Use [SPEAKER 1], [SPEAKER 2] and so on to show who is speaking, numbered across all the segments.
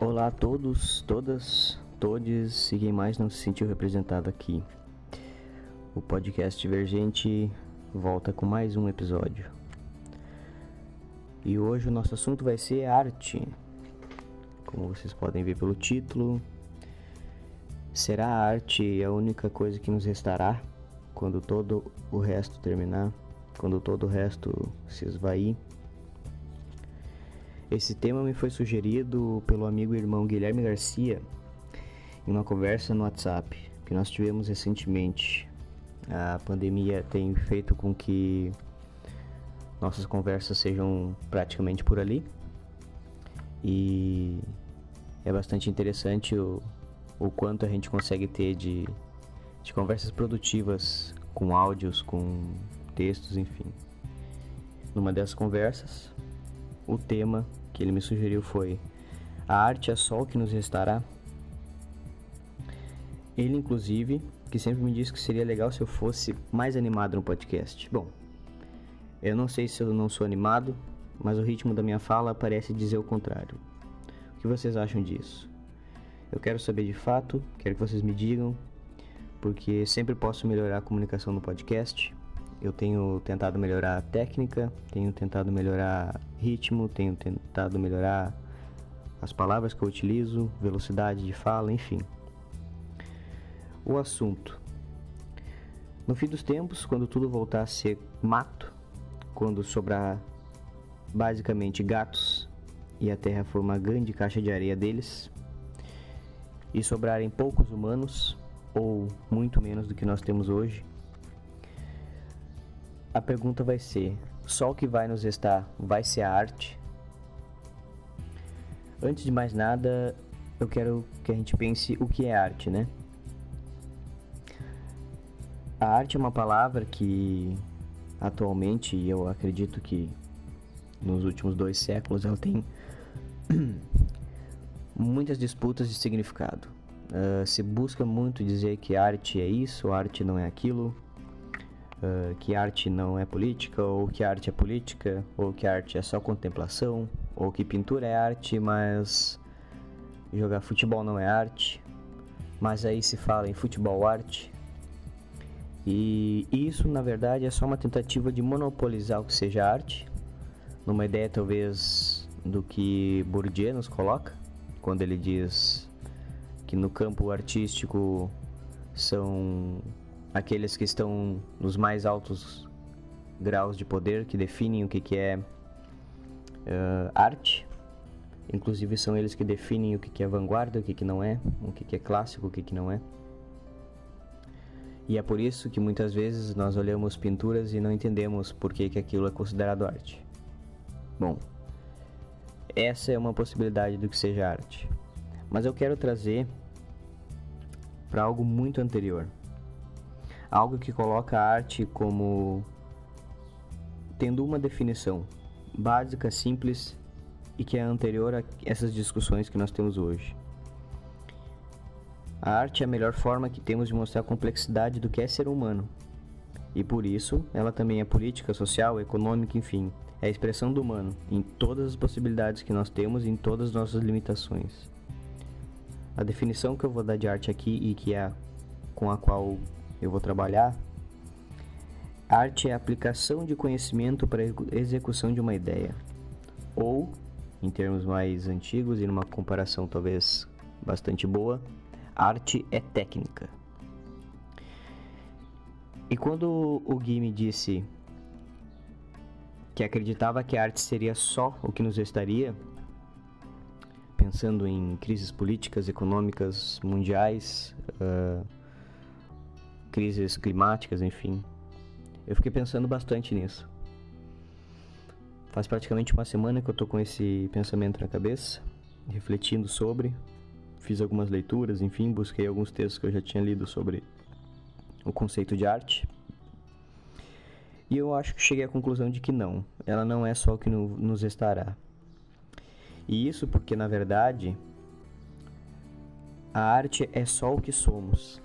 [SPEAKER 1] Olá a todos, todas, todes e quem mais não se sentiu representado aqui. O podcast Divergente volta com mais um episódio. E hoje o nosso assunto vai ser arte. Como vocês podem ver pelo título, será a arte a única coisa que nos restará quando todo o resto terminar, quando todo o resto se esvair? Esse tema me foi sugerido pelo amigo e irmão Guilherme Garcia em uma conversa no WhatsApp que nós tivemos recentemente. A pandemia tem feito com que nossas conversas sejam praticamente por ali e é bastante interessante o, o quanto a gente consegue ter de, de conversas produtivas com áudios, com textos, enfim. Numa dessas conversas, o tema que ele me sugeriu foi: A arte é o que nos restará? Ele, inclusive, que sempre me disse que seria legal se eu fosse mais animado no podcast. Bom, eu não sei se eu não sou animado, mas o ritmo da minha fala parece dizer o contrário. O que vocês acham disso? Eu quero saber de fato, quero que vocês me digam, porque sempre posso melhorar a comunicação no podcast. Eu tenho tentado melhorar a técnica, tenho tentado melhorar ritmo, tenho tentado melhorar as palavras que eu utilizo, velocidade de fala, enfim. O assunto. No fim dos tempos, quando tudo voltar a ser mato, quando sobrar basicamente gatos e a terra for uma grande caixa de areia deles, e sobrarem poucos humanos, ou muito menos do que nós temos hoje, a pergunta vai ser: só o que vai nos restar vai ser a arte? Antes de mais nada, eu quero que a gente pense o que é arte, né? A arte é uma palavra que atualmente, e eu acredito que nos últimos dois séculos, ela tem muitas disputas de significado. Uh, se busca muito dizer que arte é isso, arte não é aquilo, uh, que arte não é política, ou que arte é política, ou que arte é só contemplação, ou que pintura é arte, mas jogar futebol não é arte. Mas aí se fala em futebol arte. E isso, na verdade, é só uma tentativa de monopolizar o que seja arte, numa ideia talvez do que Bourdieu nos coloca, quando ele diz que no campo artístico são aqueles que estão nos mais altos graus de poder, que definem o que, que é uh, arte. Inclusive são eles que definem o que, que é vanguarda, o que, que não é, o que, que é clássico, o que, que não é. E é por isso que muitas vezes nós olhamos pinturas e não entendemos por que, que aquilo é considerado arte. Bom, essa é uma possibilidade do que seja arte. Mas eu quero trazer para algo muito anterior algo que coloca a arte como tendo uma definição básica, simples e que é anterior a essas discussões que nós temos hoje. A arte é a melhor forma que temos de mostrar a complexidade do que é ser humano. E por isso, ela também é política, social, econômica, enfim, é a expressão do humano em todas as possibilidades que nós temos e em todas as nossas limitações. A definição que eu vou dar de arte aqui e que é com a qual eu vou trabalhar. Arte é a aplicação de conhecimento para a execução de uma ideia. Ou, em termos mais antigos e numa comparação talvez bastante boa, arte é técnica. E quando o Gui me disse que acreditava que a arte seria só o que nos restaria, pensando em crises políticas, econômicas, mundiais, uh, crises climáticas, enfim. Eu fiquei pensando bastante nisso. Faz praticamente uma semana que eu tô com esse pensamento na cabeça, refletindo sobre. Fiz algumas leituras, enfim, busquei alguns textos que eu já tinha lido sobre o conceito de arte. E eu acho que cheguei à conclusão de que não, ela não é só o que no, nos estará. E isso porque, na verdade, a arte é só o que somos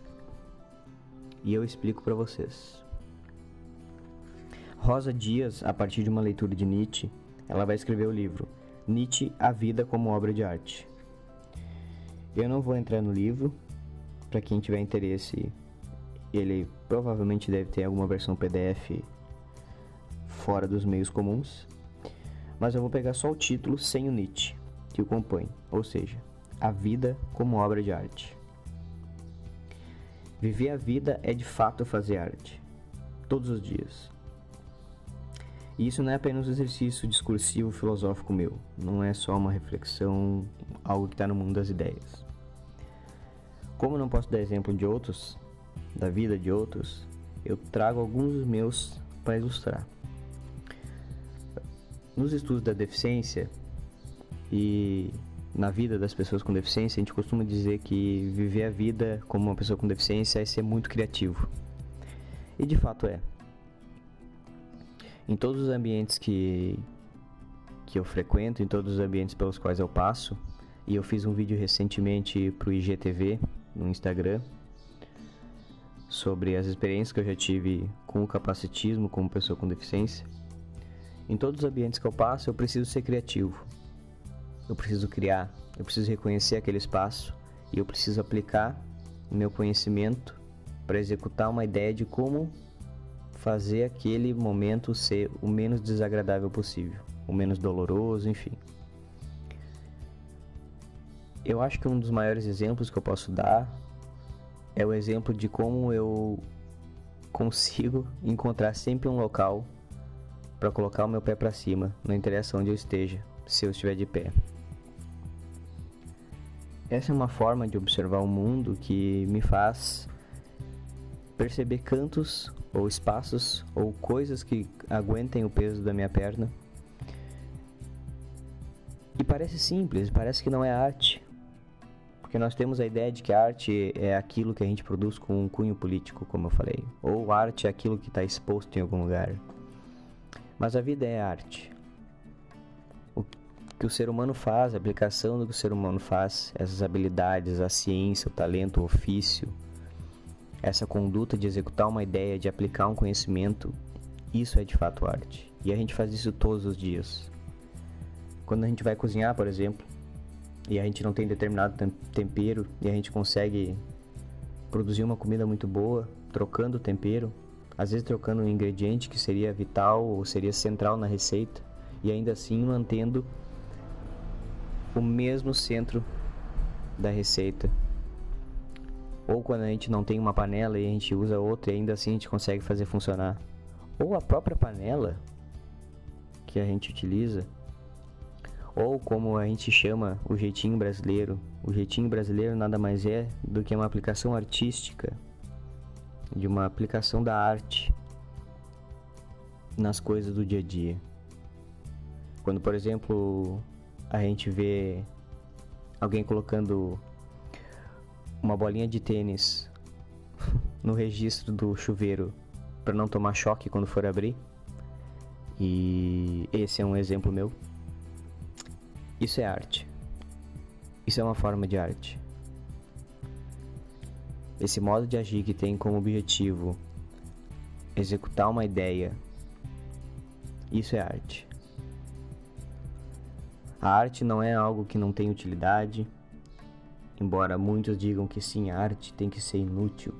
[SPEAKER 1] e eu explico para vocês. Rosa Dias, a partir de uma leitura de Nietzsche, ela vai escrever o livro Nietzsche, a vida como obra de arte. Eu não vou entrar no livro, para quem tiver interesse, ele provavelmente deve ter alguma versão PDF fora dos meios comuns, mas eu vou pegar só o título sem o Nietzsche que o compõe, ou seja, a vida como obra de arte. Viver a vida é de fato fazer arte, todos os dias. E isso não é apenas um exercício discursivo filosófico meu, não é só uma reflexão, algo que está no mundo das ideias. Como eu não posso dar exemplo de outros, da vida de outros, eu trago alguns dos meus para ilustrar. Nos estudos da deficiência e na vida das pessoas com deficiência, a gente costuma dizer que viver a vida como uma pessoa com deficiência é ser muito criativo. E de fato é. Em todos os ambientes que, que eu frequento, em todos os ambientes pelos quais eu passo, e eu fiz um vídeo recentemente para o IGTV no Instagram sobre as experiências que eu já tive com o capacitismo como pessoa com deficiência. Em todos os ambientes que eu passo, eu preciso ser criativo. Eu preciso criar, eu preciso reconhecer aquele espaço e eu preciso aplicar o meu conhecimento para executar uma ideia de como fazer aquele momento ser o menos desagradável possível, o menos doloroso, enfim. Eu acho que um dos maiores exemplos que eu posso dar é o exemplo de como eu consigo encontrar sempre um local para colocar o meu pé para cima, não interessa onde eu esteja, se eu estiver de pé. Essa é uma forma de observar o mundo que me faz perceber cantos ou espaços ou coisas que aguentem o peso da minha perna. E parece simples, parece que não é arte. Porque nós temos a ideia de que arte é aquilo que a gente produz com um cunho político, como eu falei. Ou arte é aquilo que está exposto em algum lugar. Mas a vida é arte. Que o ser humano faz, a aplicação do que o ser humano faz, essas habilidades, a ciência, o talento, o ofício, essa conduta de executar uma ideia, de aplicar um conhecimento, isso é de fato arte. E a gente faz isso todos os dias. Quando a gente vai cozinhar, por exemplo, e a gente não tem determinado tempero e a gente consegue produzir uma comida muito boa trocando o tempero, às vezes trocando um ingrediente que seria vital ou seria central na receita e ainda assim mantendo o mesmo centro da receita. Ou quando a gente não tem uma panela e a gente usa outra e ainda assim a gente consegue fazer funcionar. Ou a própria panela que a gente utiliza ou como a gente chama o jeitinho brasileiro. O jeitinho brasileiro nada mais é do que uma aplicação artística, de uma aplicação da arte nas coisas do dia a dia. Quando, por exemplo, a gente vê alguém colocando uma bolinha de tênis no registro do chuveiro para não tomar choque quando for abrir. E esse é um exemplo meu. Isso é arte. Isso é uma forma de arte. Esse modo de agir que tem como objetivo executar uma ideia, isso é arte. A arte não é algo que não tem utilidade, embora muitos digam que sim, a arte tem que ser inútil.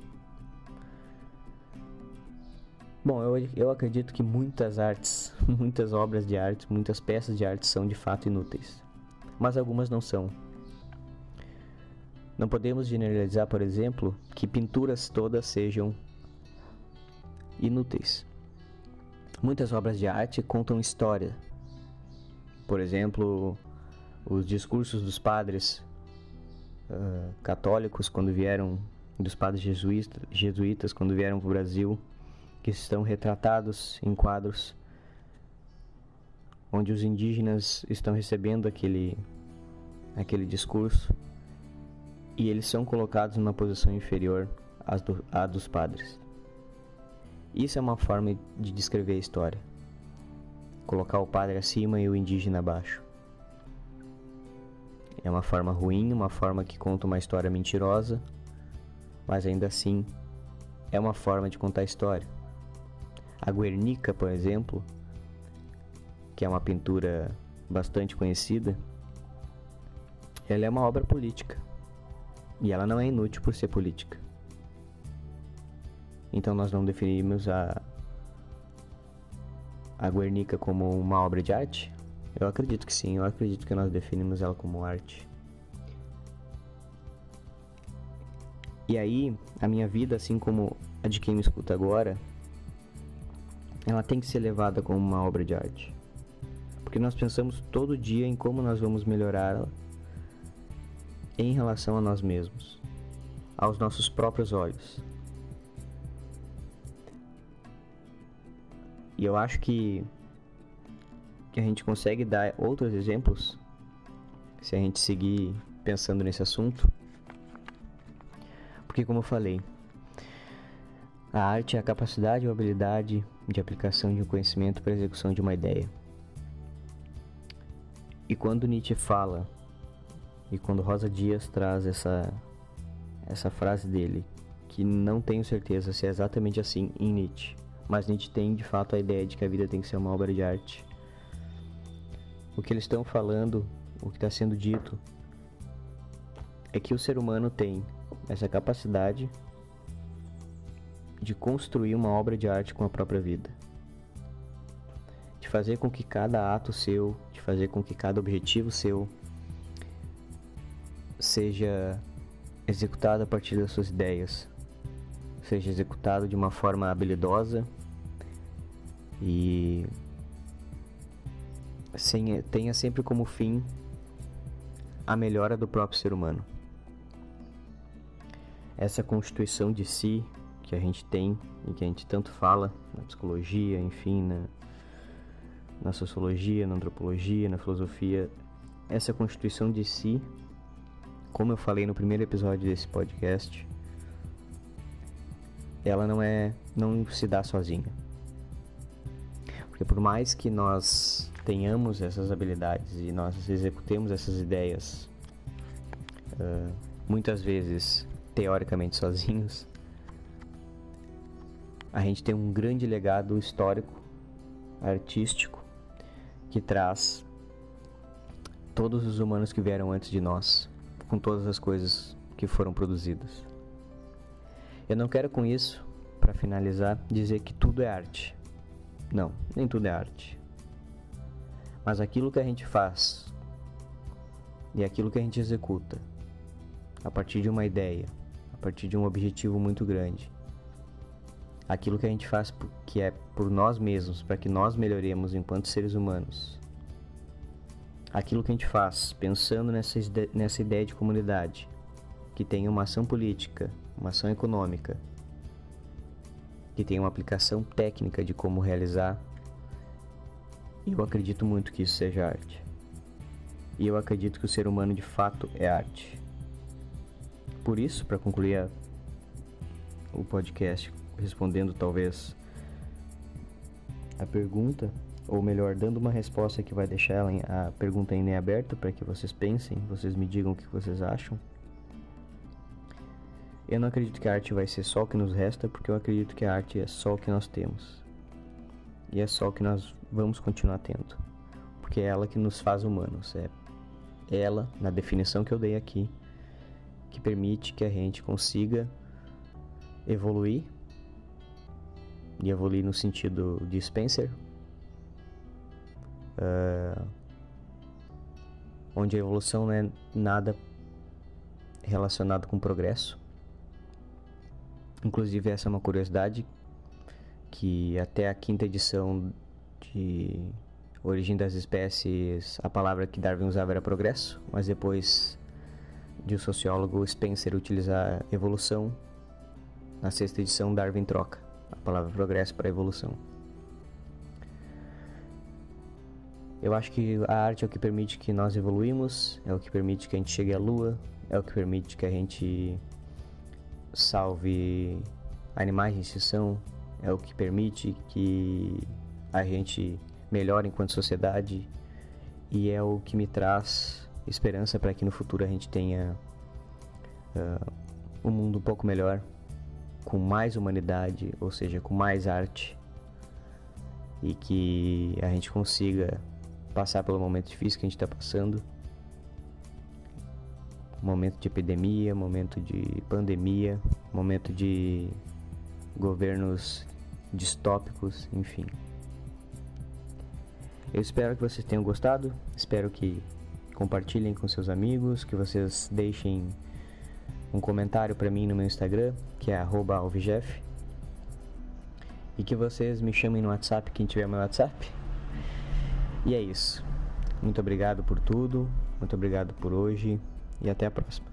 [SPEAKER 1] Bom, eu, eu acredito que muitas artes, muitas obras de arte, muitas peças de arte são de fato inúteis mas algumas não são. Não podemos generalizar, por exemplo, que pinturas todas sejam inúteis. Muitas obras de arte contam história. Por exemplo, os discursos dos padres uh, católicos quando vieram, dos padres jesuítas, jesuítas quando vieram para o Brasil, que estão retratados em quadros onde os indígenas estão recebendo aquele, aquele discurso e eles são colocados numa posição inferior à, do, à dos padres. Isso é uma forma de descrever a história. Colocar o padre acima e o indígena abaixo. É uma forma ruim, uma forma que conta uma história mentirosa, mas ainda assim é uma forma de contar história. A Guernica, por exemplo, que é uma pintura bastante conhecida, ela é uma obra política. E ela não é inútil por ser política. Então nós não definimos a a Guernica como uma obra de arte? Eu acredito que sim, eu acredito que nós definimos ela como arte. E aí, a minha vida, assim como a de quem me escuta agora, ela tem que ser levada como uma obra de arte. Porque nós pensamos todo dia em como nós vamos melhorá-la em relação a nós mesmos, aos nossos próprios olhos. E eu acho que, que a gente consegue dar outros exemplos se a gente seguir pensando nesse assunto. Porque, como eu falei, a arte é a capacidade ou habilidade de aplicação de um conhecimento para a execução de uma ideia. E quando Nietzsche fala, e quando Rosa Dias traz essa, essa frase dele, que não tenho certeza se é exatamente assim em Nietzsche, mas Nietzsche tem de fato a ideia de que a vida tem que ser uma obra de arte. O que eles estão falando, o que está sendo dito, é que o ser humano tem essa capacidade de construir uma obra de arte com a própria vida. De fazer com que cada ato seu, de fazer com que cada objetivo seu seja executado a partir das suas ideias, seja executado de uma forma habilidosa e sem, tenha sempre como fim a melhora do próprio ser humano. Essa constituição de si que a gente tem e que a gente tanto fala na psicologia, enfim, na, na sociologia, na antropologia, na filosofia, essa constituição de si, como eu falei no primeiro episódio desse podcast, ela não é não se dá sozinha. Porque por mais que nós tenhamos essas habilidades e nós executemos essas ideias uh, muitas vezes teoricamente sozinhos, a gente tem um grande legado histórico, artístico, que traz todos os humanos que vieram antes de nós, com todas as coisas que foram produzidas. Eu não quero com isso, para finalizar, dizer que tudo é arte. Não, nem tudo é arte. Mas aquilo que a gente faz e aquilo que a gente executa a partir de uma ideia, a partir de um objetivo muito grande, aquilo que a gente faz que é por nós mesmos, para que nós melhoremos enquanto seres humanos. Aquilo que a gente faz pensando nessa, ideia de comunidade, que tem uma ação política, uma ação econômica, que tem uma aplicação técnica de como realizar. E eu acredito muito que isso seja arte. E eu acredito que o ser humano de fato é arte. Por isso, para concluir a, o podcast respondendo talvez a pergunta, ou melhor, dando uma resposta que vai deixar a pergunta ainda em aberto para que vocês pensem, vocês me digam o que vocês acham. Eu não acredito que a arte vai ser só o que nos resta, porque eu acredito que a arte é só o que nós temos. E é só o que nós vamos continuar tendo. Porque é ela que nos faz humanos. É ela, na definição que eu dei aqui, que permite que a gente consiga evoluir. E evoluir no sentido de Spencer. Uh, onde a evolução não é nada relacionado com progresso, Inclusive, essa é uma curiosidade que até a quinta edição de Origem das Espécies, a palavra que Darwin usava era progresso, mas depois de o sociólogo Spencer utilizar evolução, na sexta edição Darwin troca a palavra progresso para evolução. Eu acho que a arte é o que permite que nós evoluímos, é o que permite que a gente chegue à lua, é o que permite que a gente salve animais de extinção, é o que permite que a gente melhore enquanto sociedade e é o que me traz esperança para que no futuro a gente tenha uh, um mundo um pouco melhor, com mais humanidade, ou seja, com mais arte e que a gente consiga passar pelo momento difícil que a gente está passando momento de epidemia, momento de pandemia, momento de governos distópicos, enfim. Eu espero que vocês tenham gostado, espero que compartilhem com seus amigos, que vocês deixem um comentário para mim no meu Instagram, que é @alvigef, e que vocês me chamem no WhatsApp quem tiver meu WhatsApp. E é isso. Muito obrigado por tudo, muito obrigado por hoje e até a próxima.